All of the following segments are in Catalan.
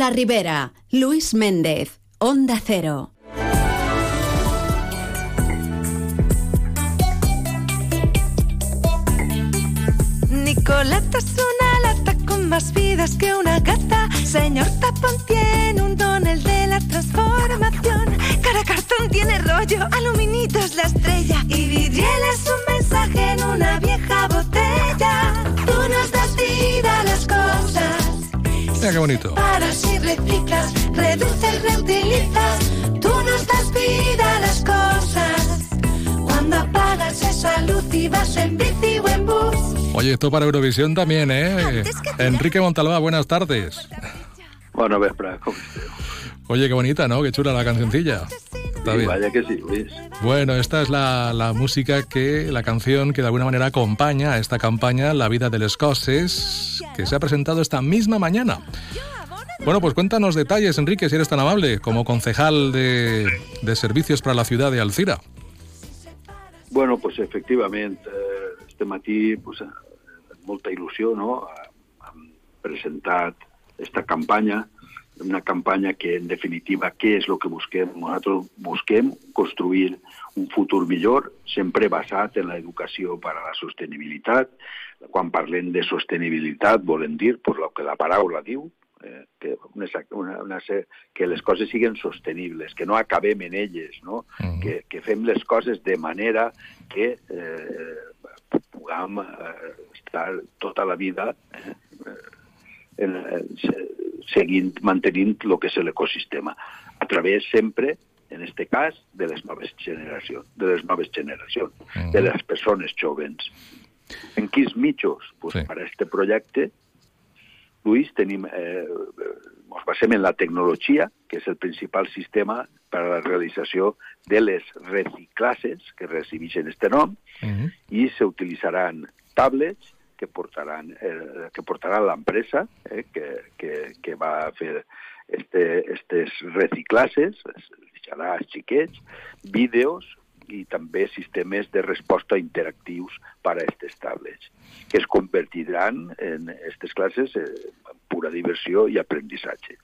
la Ribera, Luis Méndez, Onda Cero. Nicolata es una lata con más vidas que una gata. Señor Tapón tiene un don, el de la transformación. Cara cartón tiene rollo, aluminitos la estrella. Y vidriel es un mensaje en una vieja botella. Bonito. Para si reciclas, reduces, reutilizas. Tú nos das vida a las cosas. Cuando apagas esa luz y vas en bici o en bus. Oye, esto para Eurovisión también, ¿eh? Enrique Montalbá, buenas tardes. Bueno, esteu? Oye, qué bonita, ¿no? Qué chula la cancioncilla. Está Sí, bien. vaya que sí, Luis. Bueno, esta es la, la música que, la canción que de alguna manera acompaña a esta campaña La vida del escocés, que se ha presentado esta misma mañana. Bueno, pues cuéntanos detalles, Enrique, si eres tan amable, como concejal de, de servicios para la ciudad de Alcira. Bueno, pues efectivament, eh, este matí, pues, eh, amb molta il·lusió, no?, hem presentat esta campanya, una campanya que, en definitiva, què és el que busquem? Nosaltres busquem construir un futur millor, sempre basat en l'educació per a la sostenibilitat. Quan parlem de sostenibilitat, volem dir pues, el que la paraula diu, eh, que, una, una, una, que les coses siguin sostenibles, que no acabem en elles, no? Mhm. que, que fem les coses de manera que eh, puguem eh, estar tota la vida eh, en, en, se- seguint, mantenint el que és l'ecosistema, a través sempre, en este cas, de les noves generacions, de les noves generacions, Mhm. de les persones jovens. En quins mitjos? Pues, Sí. Per a este projecte, Luis, tenim, eh, ens basem en la tecnologia, que és el principal sistema per a la realització de les reciclasses, que recibeixen este nom, Mhm. i s'utilitzaran tablets que portaran, eh, que portarà l'empresa eh, que, que, que va fer este, estes reciclasses, es deixarà als xiquets, vídeos i també sistemes de resposta interactius per a aquestes tablets, que es convertiran en aquestes classes eh, en pura diversió i aprendizaje.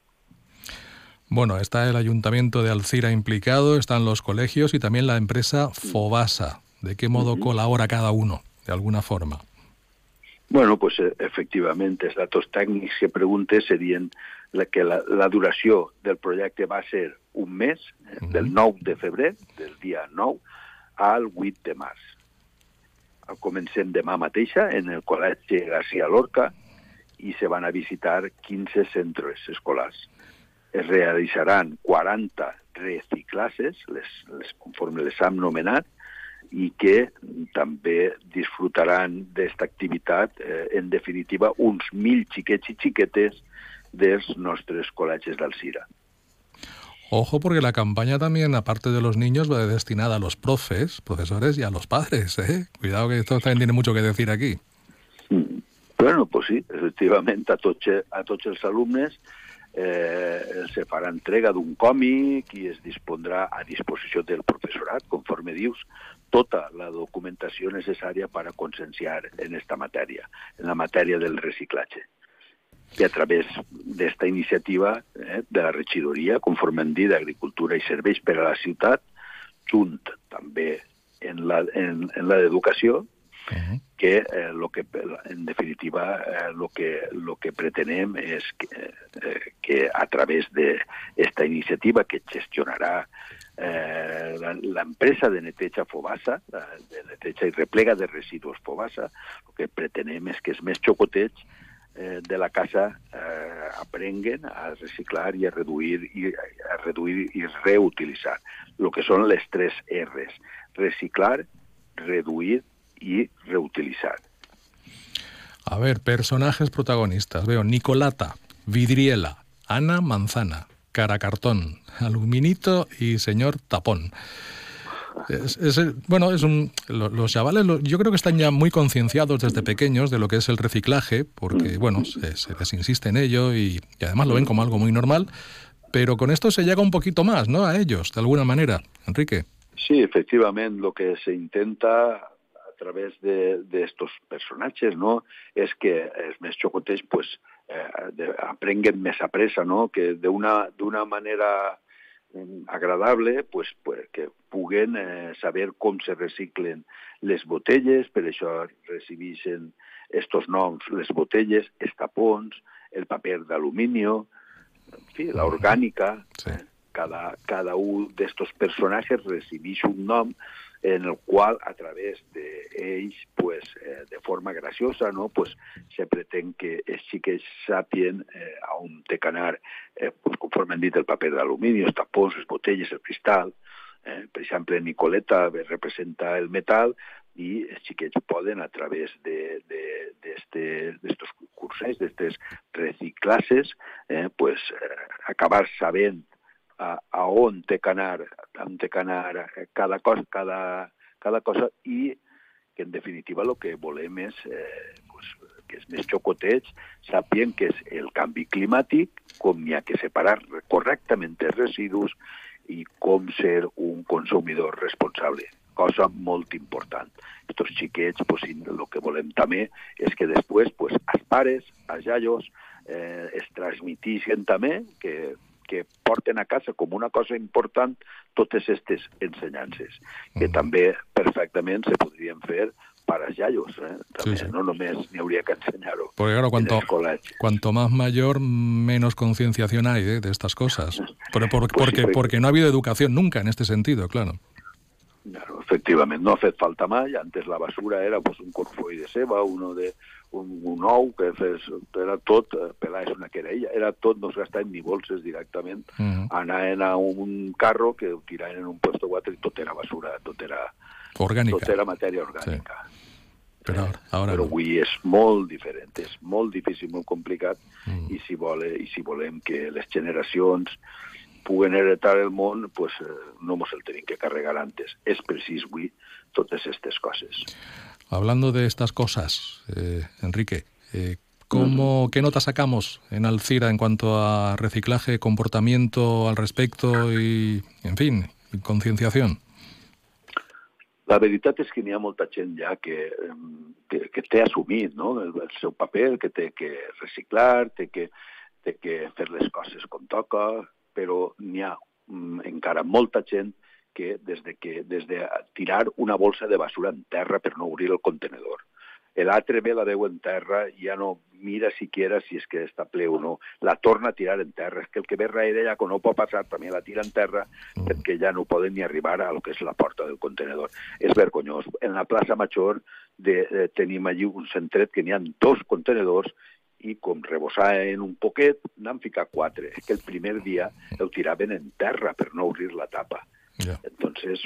Bueno, está el ayuntamiento de Alcira implicado, están los colegios y también la empresa Fobasa. ¿De qué modo colabora cada uno, de alguna forma? Bueno, pues eh, efectivament, els datos tècnics que preguntes serien la, que la, la duració del projecte va ser un mes, eh, del 9 de febrer, del dia 9, al 8 de març. Comencem demà mateixa en el Col·legi García Lorca i se van a visitar 15 centres escolars. Es realitzaran 40 reciclasses, les, les, conforme les hem nomenat, i que també disfrutaran d'esta activitat, eh, en definitiva, uns mil xiquets i xiquetes dels nostres col·legis d'Alcira. Ojo, porque la campaña también, aparte de los niños, va destinada a los profes, profesores y a los padres. ¿eh? Cuidado que esto también tiene mucho que decir aquí. Mm. Bueno, pues sí, efectivament, a tots, a tots els alumnes eh, se farà entrega d'un còmic i es dispondrà a disposició del professorat, conforme dius, tota la documentació necessària per a conscienciar en esta matèria, en la matèria del reciclatge. I a través d'esta iniciativa eh, de la regidoria, conforme hem dit, d'Agricultura i Serveis per a la ciutat, junt també en la, en, en la d'educació, Ujú. que eh, lo que en definitiva eh, lo que lo que pretenem és que, eh, que a través de esta iniciativa que gestionarà eh, la- l'empresa de neteja Fobasa, de neteja i replega de residus Fobasa, el que pretenem és que els més xocotets eh, de la casa eh, aprenguen a reciclar i a reduir i a reduir i reutilitzar. Lo que són les tres R's: reciclar, reduir i reutilitzar. A ver, personajes protagonistas. Veo Nicolata, Vidriela, Ana Manzana, Cara Cartón, Aluminito y Señor Tapón. Es- es bueno, es un, lo- los chavales, lo- yo creo que están ya muy concienciados desde pequeños de lo que es el reciclaje, porque, bueno, se, se les insiste en ello y, y además lo ven como algo muy normal, pero con esto se llega un poquito más, ¿no? A ellos, de alguna manera. Enrique. Sí, efectivament, el que se intenta a través de, de estos personatges no? és que els més xocotets pues, eh, de, més a pressa, no? que d'una manera agradable pues, pues, que puguen eh, saber com se reciclen les botelles, per això recibeixen estos noms, les botelles, els tapons, el paper d'alumini, en fi, l'orgànica, sí. cada, cada un d'estos personatges recibeix un nom en el qual a través d'ells, pues, eh, de forma graciosa, no? pues, se pretén que els xiquets sàpien eh, a on té que anar, eh, pues, conforme han dit, el paper d'alumini, els tapons, les botelles, el cristal. Eh? Per exemple, Nicoleta representa el metal i els xiquets poden, a través d'estos de, de, cursos, d'estes reciclasses, eh, pues, eh, acabar sabent a, a on té que anar, on té que anar cada cosa, cada, cada cosa i que en definitiva el que volem és eh, pues, que els més xocotets sàpien que és el canvi climàtic, com hi ha que separar correctament els residus i com ser un consumidor responsable cosa molt important. Estos xiquets, pues, el que volem també és que després pues, els pares, els iaios, eh, es transmitixen també que que porten a casa com una cosa important totes aquestes ensenyances, que mm. també perfectament se podrien fer para yayos, ¿eh? También, sí, sí. no només n'hi hauria que enseñar-ho Porque claro, cuanto, cuanto más mayor, menos concienciación hay ¿eh? de estas cosas. Pero por, pues porque, sí, porque no ha habido educación nunca en este sentido, claro. Claro, efectivament, no ha fet falta mai. Antes la basura era pues, un corfoll de ceba, uno de, un, un ou que fes, era tot, eh, pelar és una querella, era tot, no es gastaven ni bolses directament, uh -huh. anaven a un carro que ho tiraven en un puesto 4 i tot era basura, tot era, orgànica. tot era matèria orgànica. Sí. Però, ara, ara però no. avui és molt diferent, és molt difícil, molt complicat, mm. i, si vole, i si volem que les generacions puguen heretar el món, pues, eh, no ens el tenim que carregar antes. És precís avui totes aquestes coses. Hablando de estas cosas, eh, Enrique, eh, ¿cómo, ¿qué nota sacamos en Alcira en cuanto a reciclaje, comportamiento al respecto y, en fin, concienciación? La veritat és que n'hi ha molta gent ja que, que, que té assumit no? el, el seu paper, que té que reciclar, té que, té que fer les coses com toca, però n'hi ha mm, encara molta gent que des de, que, des de tirar una bolsa de basura en terra per no obrir el contenedor. L'altre ve la veu en terra i ja no mira siquiera si és que està ple o no. La torna a tirar en terra. És que el que ve darrere ja quan no pot passar també la tira en terra mm. perquè ja no poden ni arribar a lo que és la porta del contenedor. És vergonyós. En la plaça Major de, de, tenim allí un centret que n'hi ha dos contenedors i com rebossaven un poquet, n'han ficat quatre. És que el primer dia el tiraven en terra per no obrir la tapa. Yeah. Entonces,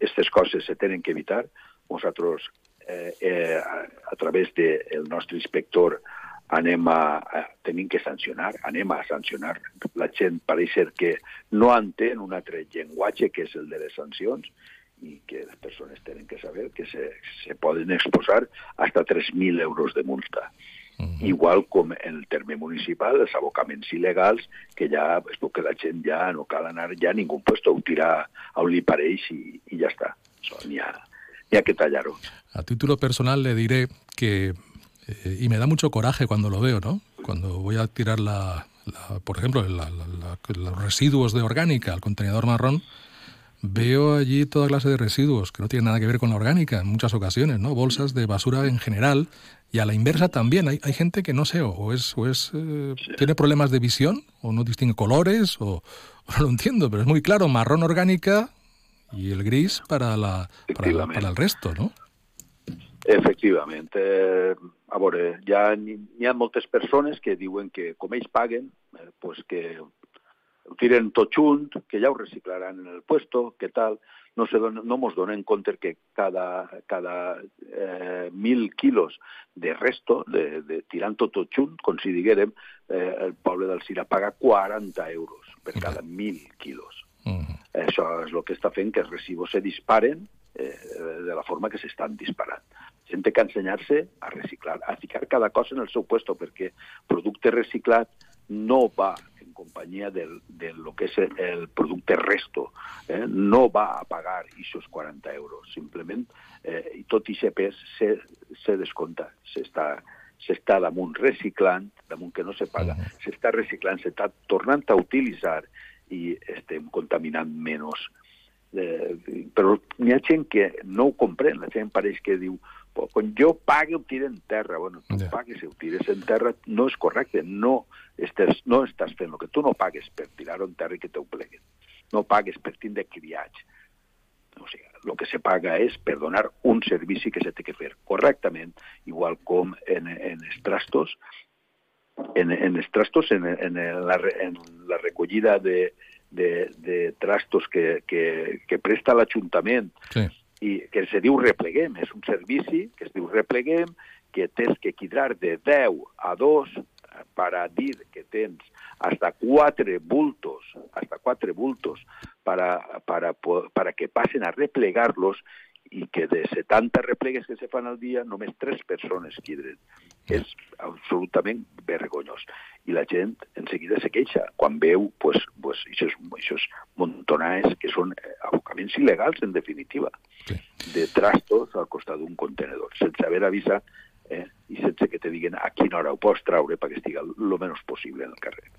estas coses se tenen que evitar. Nosaltres, eh, eh, a, a través del de nostre inspector, anem a, a, tenim que sancionar, anem a sancionar. La gent pareix ser que no entén un altre llenguatge que és el de les sancions i que les persones tenen que saber que se, se poden exposar hasta 3.000 euros de multa. Uh -huh. Igual com en el terme municipal, els abocaments il·legals, que ja, és que la gent ja no cal anar ja ningú puesto, ho tirar a un li pareix i, i ja està. N'hi ha, ha que tallar-ho. A título personal le diré que, eh, y me da mucho coraje cuando lo veo, ¿no? Cuando voy a tirar, la, la por ejemplo, la, los residuos de orgánica al contenedor marrón, veo allí toda clase de residuos que no tienen nada que ver con la orgánica en muchas ocasiones, ¿no? Bolsas de basura en general y a la inversa también. Hay, hay gente que no sé, o es, o es eh, tiene problemas de visión, o no distingue colores, o, o, no lo entiendo, pero es muy claro, marrón orgánica y el gris para, la, para, la, para el resto, ¿no? Efectivament. Eh, a veure, hi ha, hi ha moltes persones que diuen que com ells paguen, eh, pues que tiren tot junt, que ja ho reciclaran en el puesto, que tal, no, se don, no mos donen compte que cada, cada eh, mil quilos de resto, de, de tirant tot, junt, com si diguérem, eh, el poble del Cira paga 40 euros per cada mil quilos. Uh -huh. Això és el que està fent que els residus se disparen eh, de la forma que s'estan disparant. Gent que ensenyar-se a reciclar, a ficar cada cosa en el seu puesto, perquè producte reciclat no va companyia del, de lo que és el producte resto, eh, no va a pagar aquests 40 euros, simplement, eh, i tot i ser pes se, se descompta, s'està s'està damunt reciclant, damunt que no se paga, uh -huh. s'està reciclant, s'està tornant a utilitzar i estem contaminant menys. Eh, però hi ha gent que no ho comprèn, la gent pareix que diu quan jo pague ho tira en terra. Bueno, tu yeah. pagues i ho tires en terra no és correcte, no estàs, no estàs fent el que tu no pagues per tirar-ho en terra i que t'ho pleguen. No pagues per tindre criats. O sigui, el que se paga és per donar un servici que se té que fer correctament, igual com en, en els trastos, en, en els trastos, en, en, la, en la recollida de, de, de trastos que, que, que presta l'Ajuntament sí. I que se diu repleguem, és un servici que es diu repleguem, que tens que quidar de 10 a 2 para dir que tens hasta cuatro bultos, hasta cuatro bultos para, para, para que pasen a replegarlos i que de 70 replegues que se fan al dia només 3 persones quidren. És absolutament vergonyós. I la gent en seguida se queixa quan veu pues, pues, aquests, aquests montonars que són abocaments il·legals, en definitiva, sí. de trastos al costat d'un contenedor, sense haver avisat eh, i sense que te diguen a quina hora ho pots traure perquè estiga lo menos possible en el carrer.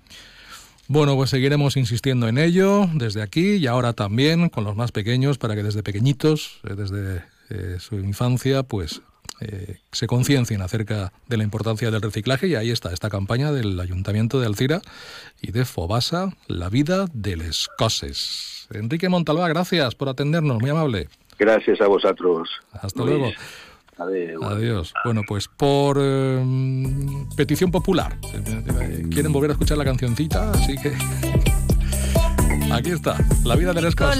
Bueno, pues seguiremos insistiendo en ello desde aquí y ahora también con los más pequeños para que desde pequeñitos, eh, desde eh, su infancia, pues eh, se conciencien acerca de la importancia del reciclaje y ahí está esta campaña del Ayuntamiento de Alcira y de Fobasa, la vida de les coses. Enrique Montalbá, gracias por atendernos, muy amable. Gracias a vosotros. Hasta luego. Adiós. Bueno, pues por em, petición popular. Quieren volver a escuchar la cancioncita, así que. Aquí está, la vida de las cosas.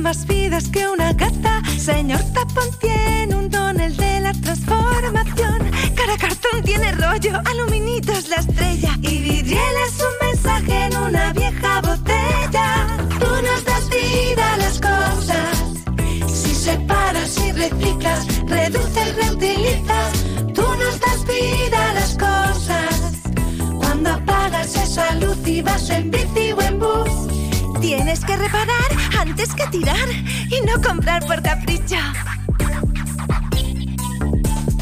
Más vidas que una gata. Señor Tapón tiene un don, el de la transformación. Cara cartón tiene rollo, aluminito es la estrella. Y vidriel es un mensaje en una vieja botella. Tú nos das vida a las cosas separas y reciclas, reduces, reutilizas, tú nos das vida a las cosas. Cuando apagas esa luz y vas en bici o en bus, tienes que reparar antes que tirar y no comprar por capricho.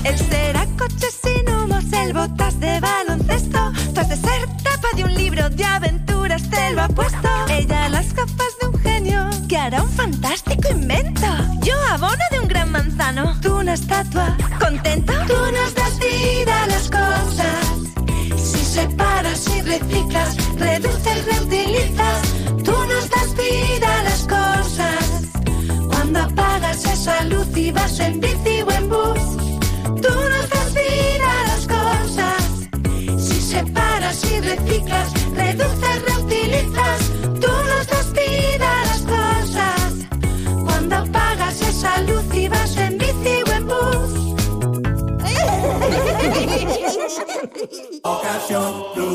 El será coche sin humos, el botas de baloncesto. Tú has de ser tapa de un libro de aventuras, te lo ha puesto. Ella las gafas de un genio que hará un fantástico invento. Yo abono de un gran manzano, tú una estatua. ¿Contento? Tú nos das vida a las cosas. Si separas y reciclas, reduces, reutilizas, y vas en bici o en bus Tú nos das vida a las cosas. Si separas y reciclas, reduces, reutilizas. Tú nos das vida a las cosas. Cuando apagas esa luz y vas en bici o en bus. Ocasión Plus.